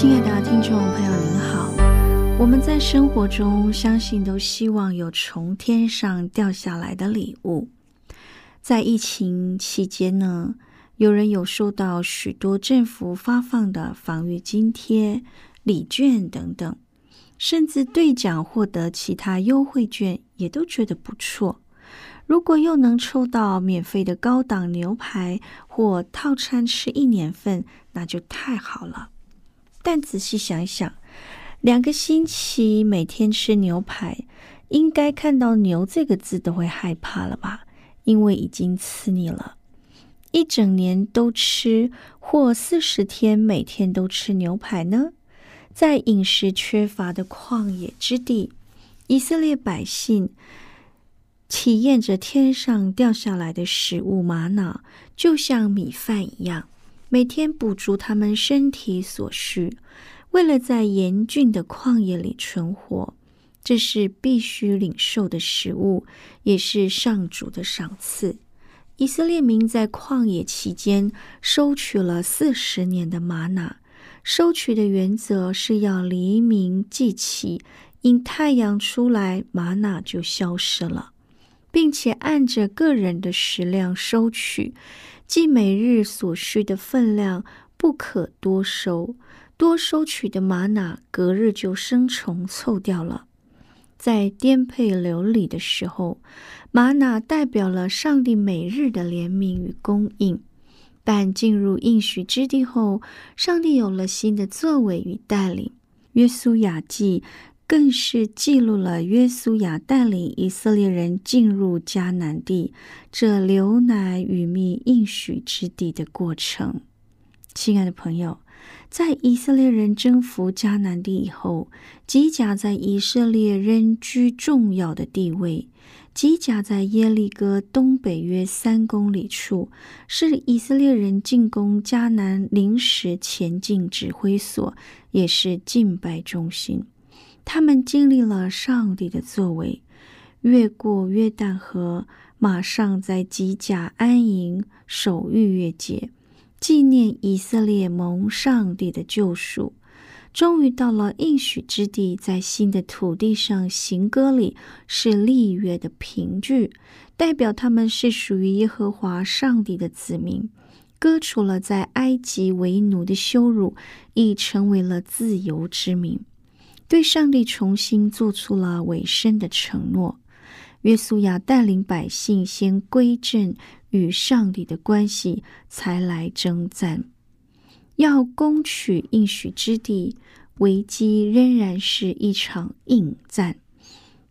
亲爱的听众朋友，您好。我们在生活中，相信都希望有从天上掉下来的礼物。在疫情期间呢，有人有收到许多政府发放的防御津贴、礼券等等，甚至兑奖获得其他优惠券，也都觉得不错。如果又能抽到免费的高档牛排或套餐吃一年份，那就太好了。但仔细想想，两个星期每天吃牛排，应该看到“牛”这个字都会害怕了吧？因为已经吃腻了。一整年都吃，或四十天每天都吃牛排呢？在饮食缺乏的旷野之地，以色列百姓体验着天上掉下来的食物玛瑙，就像米饭一样。每天补足他们身体所需，为了在严峻的旷野里存活，这是必须领受的食物，也是上主的赏赐。以色列民在旷野期间收取了四十年的玛瑙，收取的原则是要黎明即起，因太阳出来，玛瑙就消失了，并且按着个人的食量收取。即每日所需的分量不可多收，多收取的玛瑙隔日就生虫臭掉了。在颠沛流离的时候，玛瑙代表了上帝每日的怜悯与供应。但进入应许之地后，上帝有了新的作为与带领。约书亚记。更是记录了约书亚带领以色列人进入迦南地这流奶与蜜应许之地的过程。亲爱的朋友，在以色列人征服迦南地以后，吉甲在以色列仍居重要的地位。吉甲在耶利哥东北约三公里处，是以色列人进攻迦南临时前进指挥所，也是敬拜中心。他们经历了上帝的作为，越过约旦河，马上在吉甲安营守逾越节，纪念以色列蒙上帝的救赎。终于到了应许之地，在新的土地上行歌礼，是立约的凭据，代表他们是属于耶和华上帝的子民，割除了在埃及为奴的羞辱，已成为了自由之民。对上帝重新做出了委身的承诺，约书亚带领百姓先归正与上帝的关系，才来征战。要攻取应许之地，危机仍然是一场硬战，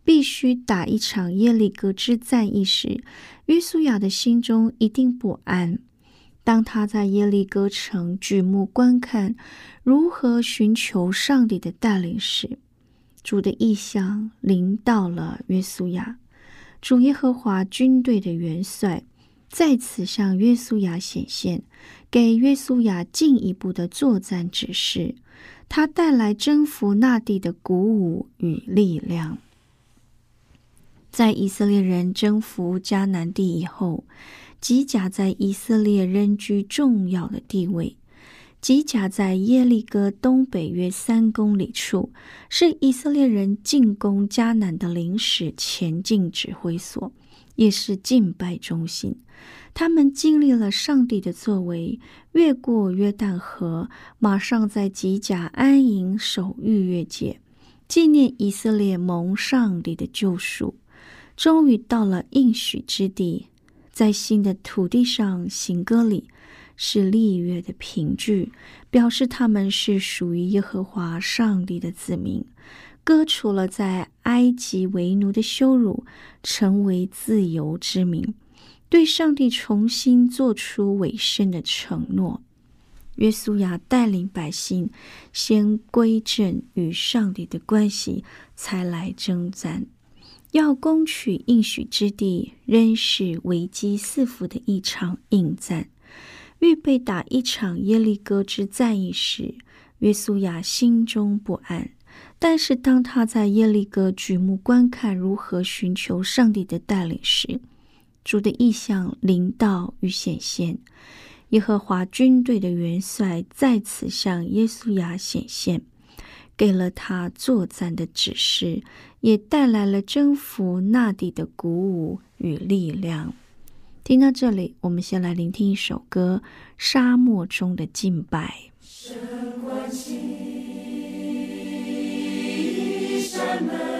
必须打一场耶利哥之战。一时，约书亚的心中一定不安。当他在耶利哥城举目观看如何寻求上帝的带领时，主的意象临到了约书亚。主耶和华军队的元帅再次向约书亚显现，给约书亚进一步的作战指示。他带来征服那地的鼓舞与力量。在以色列人征服迦南地以后。吉甲在以色列仍居重要的地位。吉甲在耶利哥东北约三公里处，是以色列人进攻迦南的临时前进指挥所，也是敬拜中心。他们经历了上帝的作为，越过约旦河，马上在吉甲安营守逾越节，纪念以色列蒙上帝的救赎。终于到了应许之地，在新的土地上行歌礼，是立约的凭据，表示他们是属于耶和华上帝的子民，割除了在埃及为奴的羞辱，成为自由之民。对上帝重新做出委身的承诺，约书亚带领百姓先归正与上帝的关系，才来征战。要攻取应许之地，仍是危机四伏的一场硬战。预备打一场耶利哥之战役时，约书亚心中不安。但是当他在耶利哥举目观看如何寻求上帝的带领时，主的意象临到与显现，耶和华军队的元帅再次向耶稣亚显现，给了他作战的指示，也带来了征服那地的鼓舞与力量。听到这里，我们先来聆听一首歌《沙漠中的敬拜》。关心，门。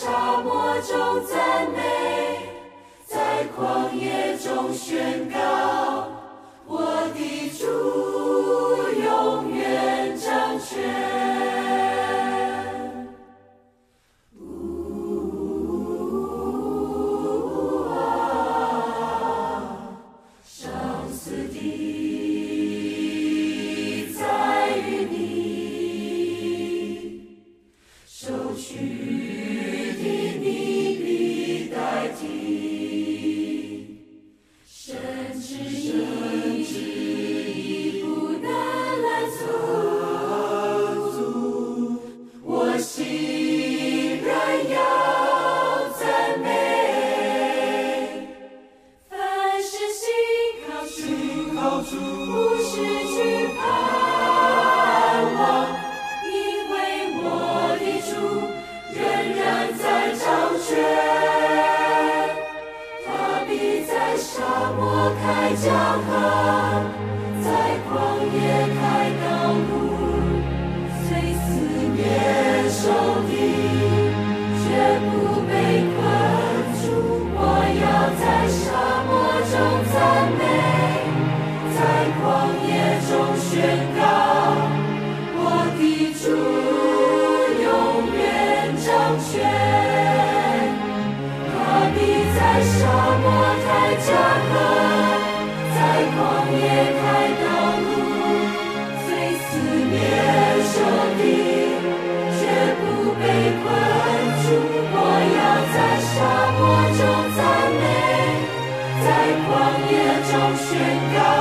沙漠中赞美在旷野中宣告。to Sing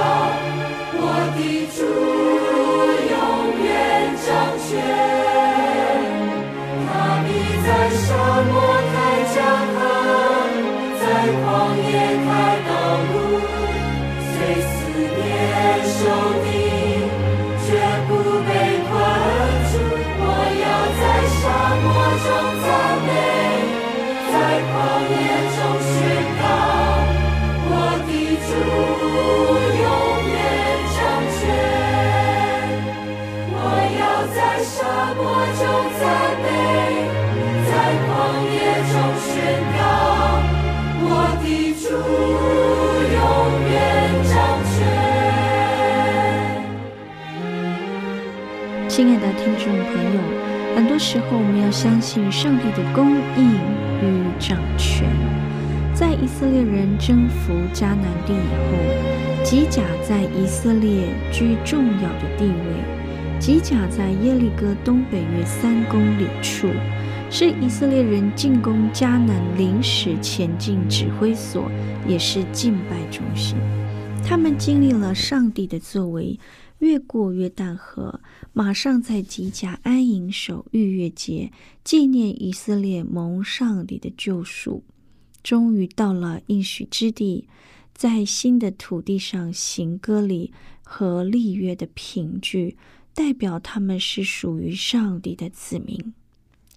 我就在北在旷野中宣告我的主永远掌权亲爱的听众朋友很多时候我们要相信上帝的公义与掌权。在以色列人征服迦南地以后吉甲在以色列居重要的地位。吉甲在耶利哥东北约三公里处，是以色列人进攻迦南临时前进指挥所，也是敬拜中心。他们经历了上帝的作为，越过约旦河，马上在吉甲安营守逾越节，纪念以色列蒙上帝的救赎。终于到了应许之地，在新的土地上行割礼和立约的凭据，代表他们是属于上帝的子民。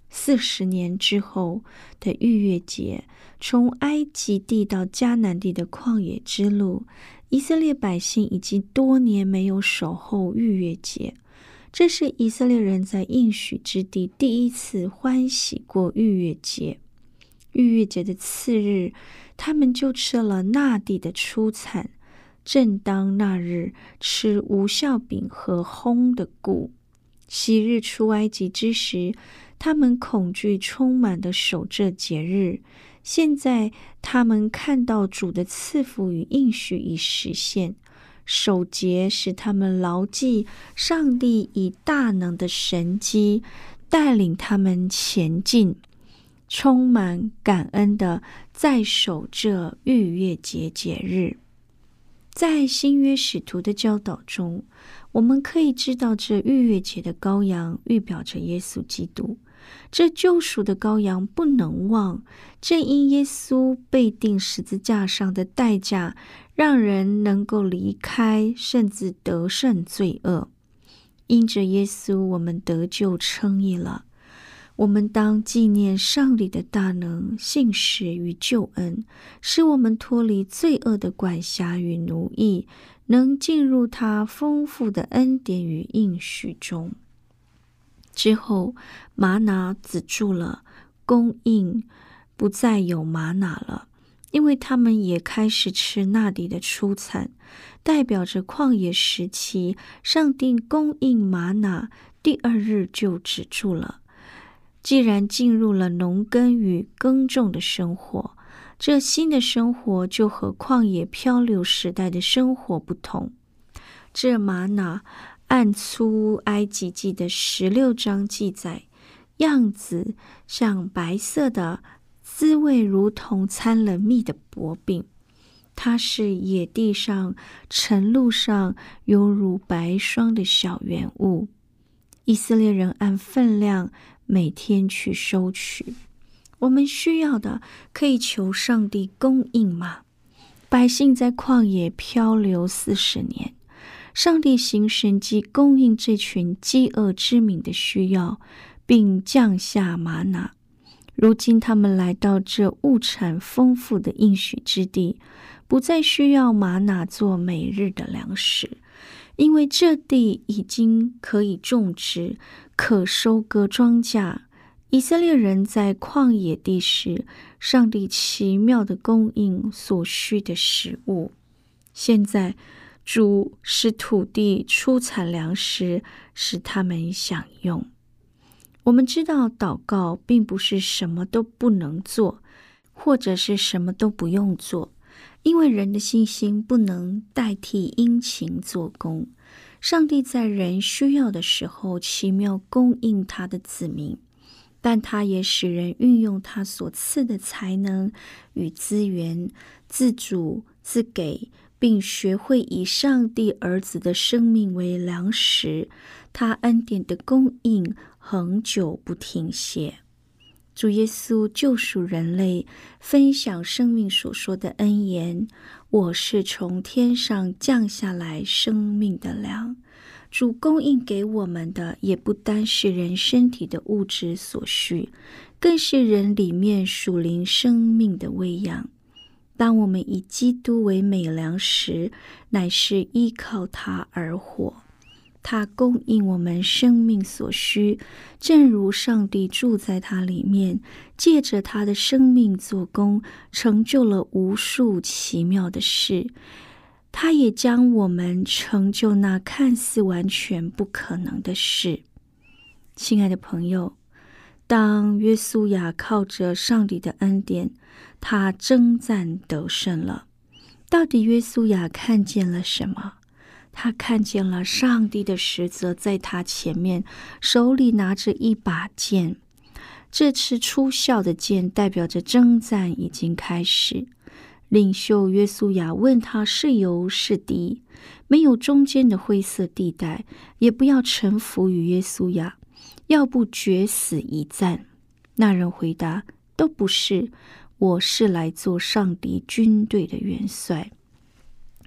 四十年之后的逾越节，从埃及地到迦南地的旷野之路，以色列百姓已经多年没有守候逾越节，这是以色列人在应许之地第一次欢喜过逾越节。逾越节的次日，他们就吃了那地的出产。正当那日吃无效饼和烘的谷，昔日出埃及之时，他们恐惧充满的守这节日。现在他们看到主的赐福与应许已实现，守节使他们牢记上帝以大能的神机带领他们前进。充满感恩的，在守这逾越节节日，在新约使徒的教导中，我们可以知道，这逾越节的羔羊预表着耶稣基督。这救赎的羔羊不能忘，正因耶稣被钉十字架上的代价，让人能够离开，甚至得胜罪恶。因着耶稣，我们得救称义了。我们当纪念上帝的大能、信实与救恩，使我们脱离罪恶的管辖与奴役，能进入他丰富的恩典与应许中。之后，玛拿止住了供应，不再有玛拿了，因为他们也开始吃那里的出产，代表着旷野时期上帝供应玛拿，第二日就止住了。既然进入了农耕与耕种的生活，这新的生活就和旷野漂流时代的生活不同。这玛瑙按出埃及记的十六章记载，样子像白色的，滋味如同掺了蜜的薄饼。它是野地上、晨露上犹如白霜的小圆物。以色列人按分量。每天去收取，我们需要的可以求上帝供应吗？百姓在旷野漂流四十年，上帝行神迹供应这群饥饿之民的需要，并降下玛瑙。如今他们来到这物产丰富的应许之地，不再需要玛瑙做每日的粮食。因为这地已经可以种植，可收割庄稼。以色列人在旷野地时，上帝奇妙的供应所需的食物。现在，主使土地出产粮食，使他们享用。我们知道，祷告并不是什么都不能做，或者是什么都不用做。因为人的信心不能代替殷勤做工，上帝在人需要的时候奇妙供应他的子民，但他也使人运用他所赐的才能与资源，自主自给，并学会以上帝儿子的生命为粮食。他恩典的供应恒久不停歇。主耶稣救赎人类，分享生命所说的恩言。我是从天上降下来生命的粮。主供应给我们的，也不单是人身体的物质所需，更是人里面属灵生命的喂养。当我们以基督为美粮时，乃是依靠他而活。他供应我们生命所需，正如上帝住在他里面，借着他的生命做工，成就了无数奇妙的事。他也将我们成就那看似完全不可能的事。亲爱的朋友，当约书亚靠着上帝的恩典，他征战得胜了。到底约书亚看见了什么？他看见了上帝的使者在他前面，手里拿着一把剑。这次出鞘的剑代表着征战已经开始。领袖约书亚问他是友是敌，没有中间的灰色地带，也不要臣服于约书亚，要不决死一战。那人回答：都不是，我是来做上帝军队的元帅。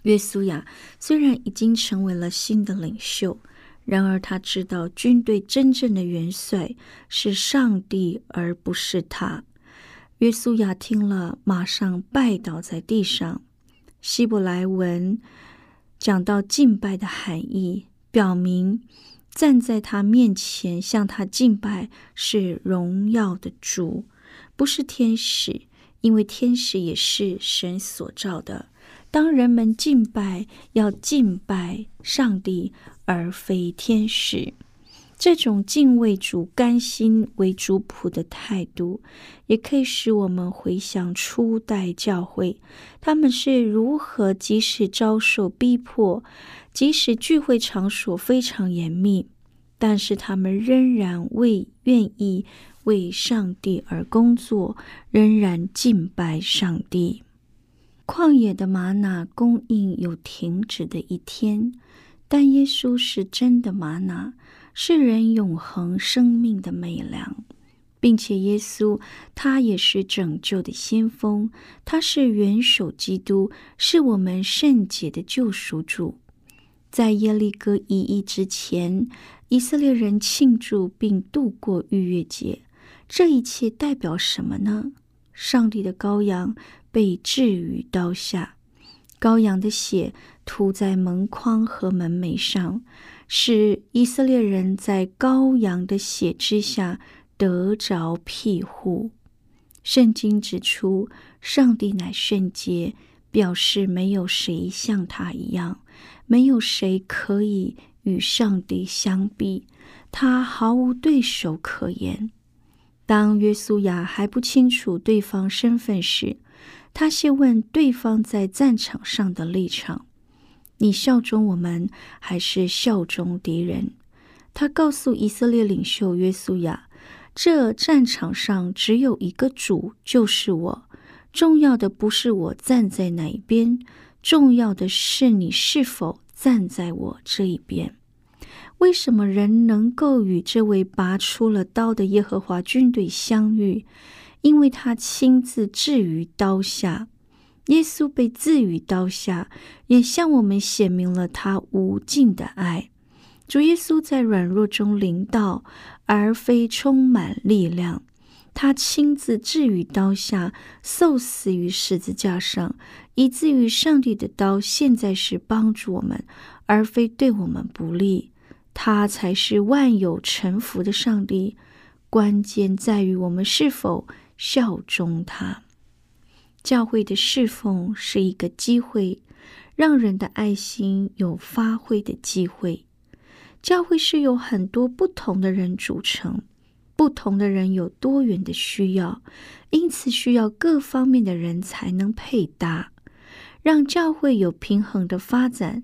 约书亚虽然已经成为了新的领袖，然而他知道军队真正的元帅是上帝，而不是他。约书亚听了，马上拜倒在地上。希伯来文讲到敬拜的含义，表明站在他面前向他敬拜是荣耀的主，不是天使，因为天使也是神所造的。当人们敬拜，要敬拜上帝，而非天使。这种敬畏主、甘心为主仆的态度，也可以使我们回想初代教会，他们是如何即使遭受逼迫，即使聚会场所非常严密，但是他们仍然为愿意为上帝而工作，仍然敬拜上帝。旷野的玛瑙供应有停止的一天，但耶稣是真的玛瑙，是人永恒生命的美粮，并且耶稣他也是拯救的先锋，他是元首基督，是我们圣洁的救赎主。在耶利哥一役之前，以色列人庆祝并度过逾越节，这一切代表什么呢？上帝的羔羊。被置于刀下，羔羊的血涂在门框和门楣上，使以色列人在羔羊的血之下得着庇护。圣经指出，上帝乃圣洁，表示没有谁像他一样，没有谁可以与上帝相比，他毫无对手可言。当约书亚还不清楚对方身份时，他先问对方在战场上的立场：“你效忠我们，还是效忠敌人？”他告诉以色列领袖约书亚：“这战场上只有一个主，就是我。重要的不是我站在哪一边，重要的是你是否站在我这一边。”为什么人能够与这位拔出了刀的耶和华军队相遇？因为他亲自置于刀下，耶稣被置于刀下，也向我们显明了他无尽的爱。主耶稣在软弱中临到，而非充满力量。他亲自置于刀下，受死于十字架上，以至于上帝的刀现在是帮助我们，而非对我们不利。他才是万有臣服的上帝。关键在于我们是否。效忠他，教会的侍奉是一个机会，让人的爱心有发挥的机会。教会是由很多不同的人组成，不同的人有多元的需要，因此需要各方面的人才能配搭，让教会有平衡的发展。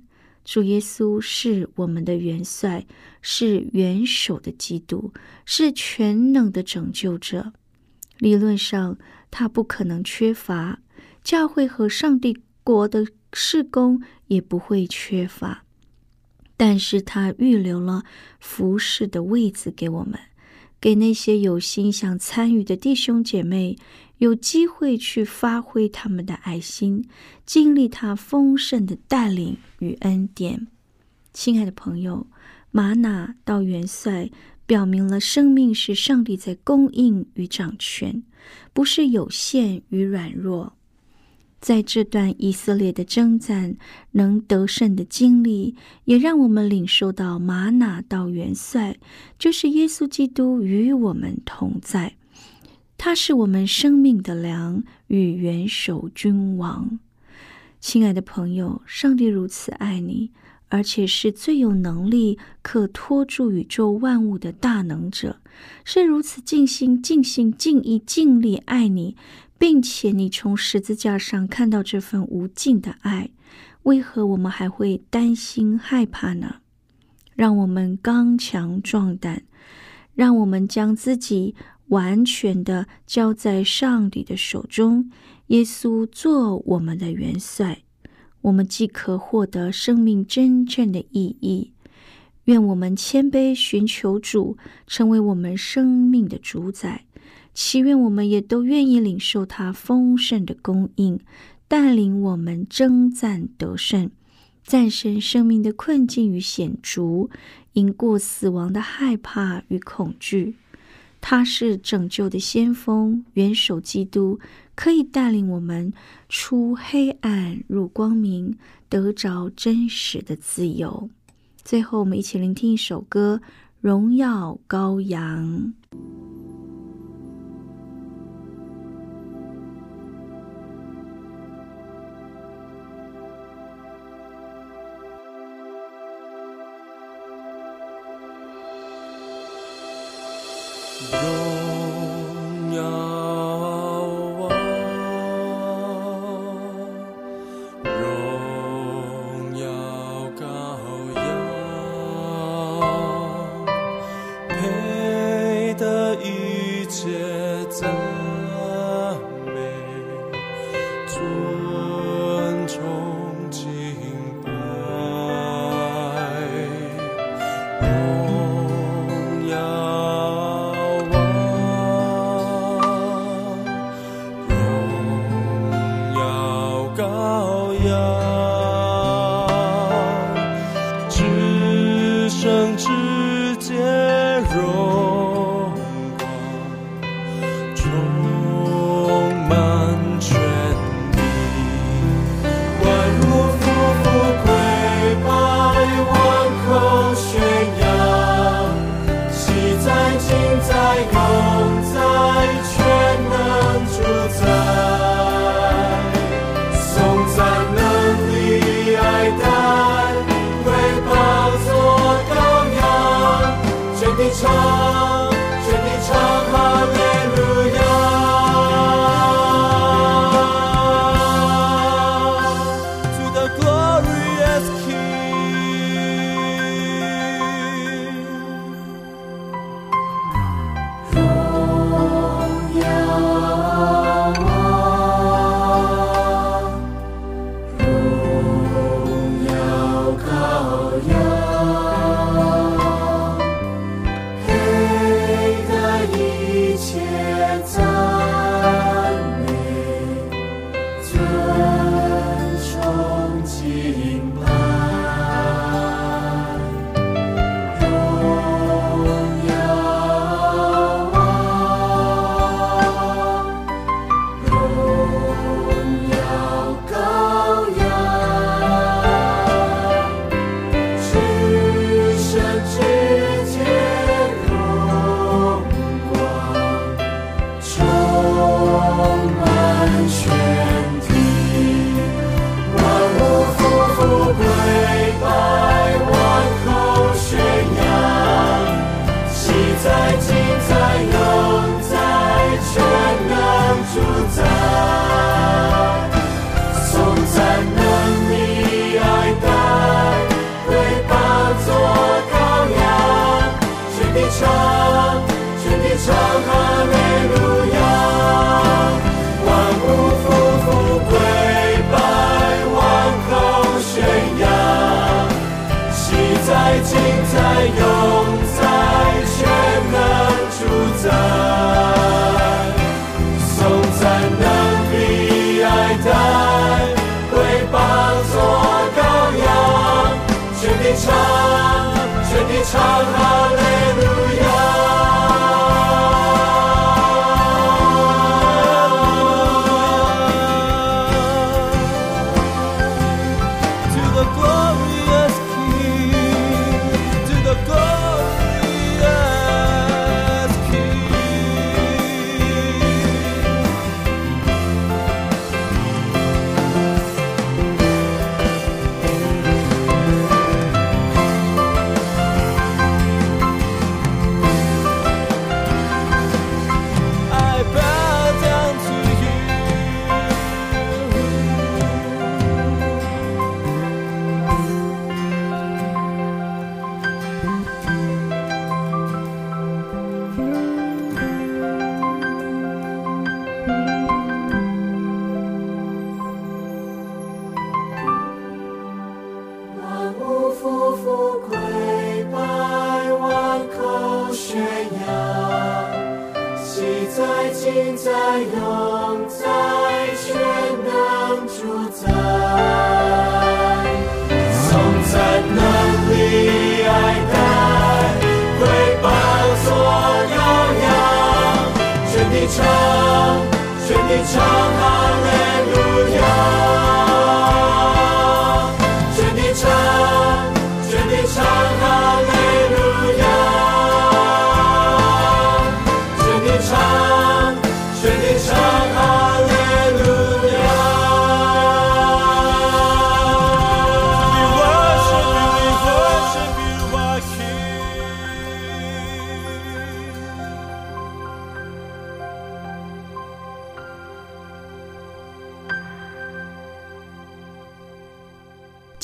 主耶稣是我们的元帅，是元首的基督，是全能的拯救者。理论上，他不可能缺乏教会和上帝国的事工，也不会缺乏。但是他预留了服侍的位子给我们，给那些有心想参与的弟兄姐妹有机会去发挥他们的爱心，经历他丰盛的带领与恩典。亲爱的朋友，玛纳到元帅。表明了生命是上帝在供应与掌权，不是有限与软弱。在这段以色列的征战能得胜的经历，也让我们领受到玛拿到元帅，就是耶稣基督与我们同在，他是我们生命的粮与元首君王。亲爱的朋友，上帝如此爱你。而且是最有能力可托住宇宙万物的大能者，是如此尽心、尽心、尽意、尽力爱你，并且你从十字架上看到这份无尽的爱，为何我们还会担心害怕呢？让我们刚强壮胆，让我们将自己完全的交在上帝的手中，耶稣做我们的元帅。我们即可获得生命真正的意义。愿我们谦卑寻求主，成为我们生命的主宰。祈愿我们也都愿意领受他丰盛的供应，带领我们征战得胜，战胜生命的困境与险阻，赢过死亡的害怕与恐惧。他是拯救的先锋，元首基督。可以带领我们出黑暗入光明，得着真实的自由。最后，我们一起聆听一首歌《荣耀羔羊》。return.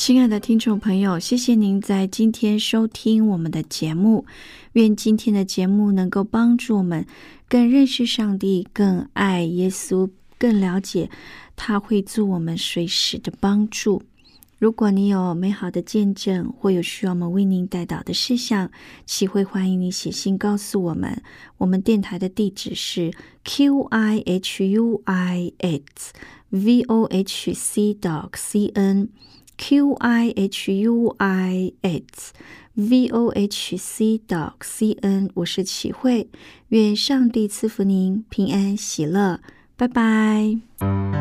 亲爱的听众朋友，谢谢您在今天收听我们的节目。愿今天的节目能够帮助我们更认识上帝，更爱耶稣，更了解他会做我们随时的帮助。如果你有美好的见证，或有需要我们为您带导的事项，启会欢迎你写信告诉我们。我们电台的地址是 q i h u i x v o h c dot c n q i h u i x v o h c dot c n。我是启慧，愿上帝赐福您平安喜乐，拜拜。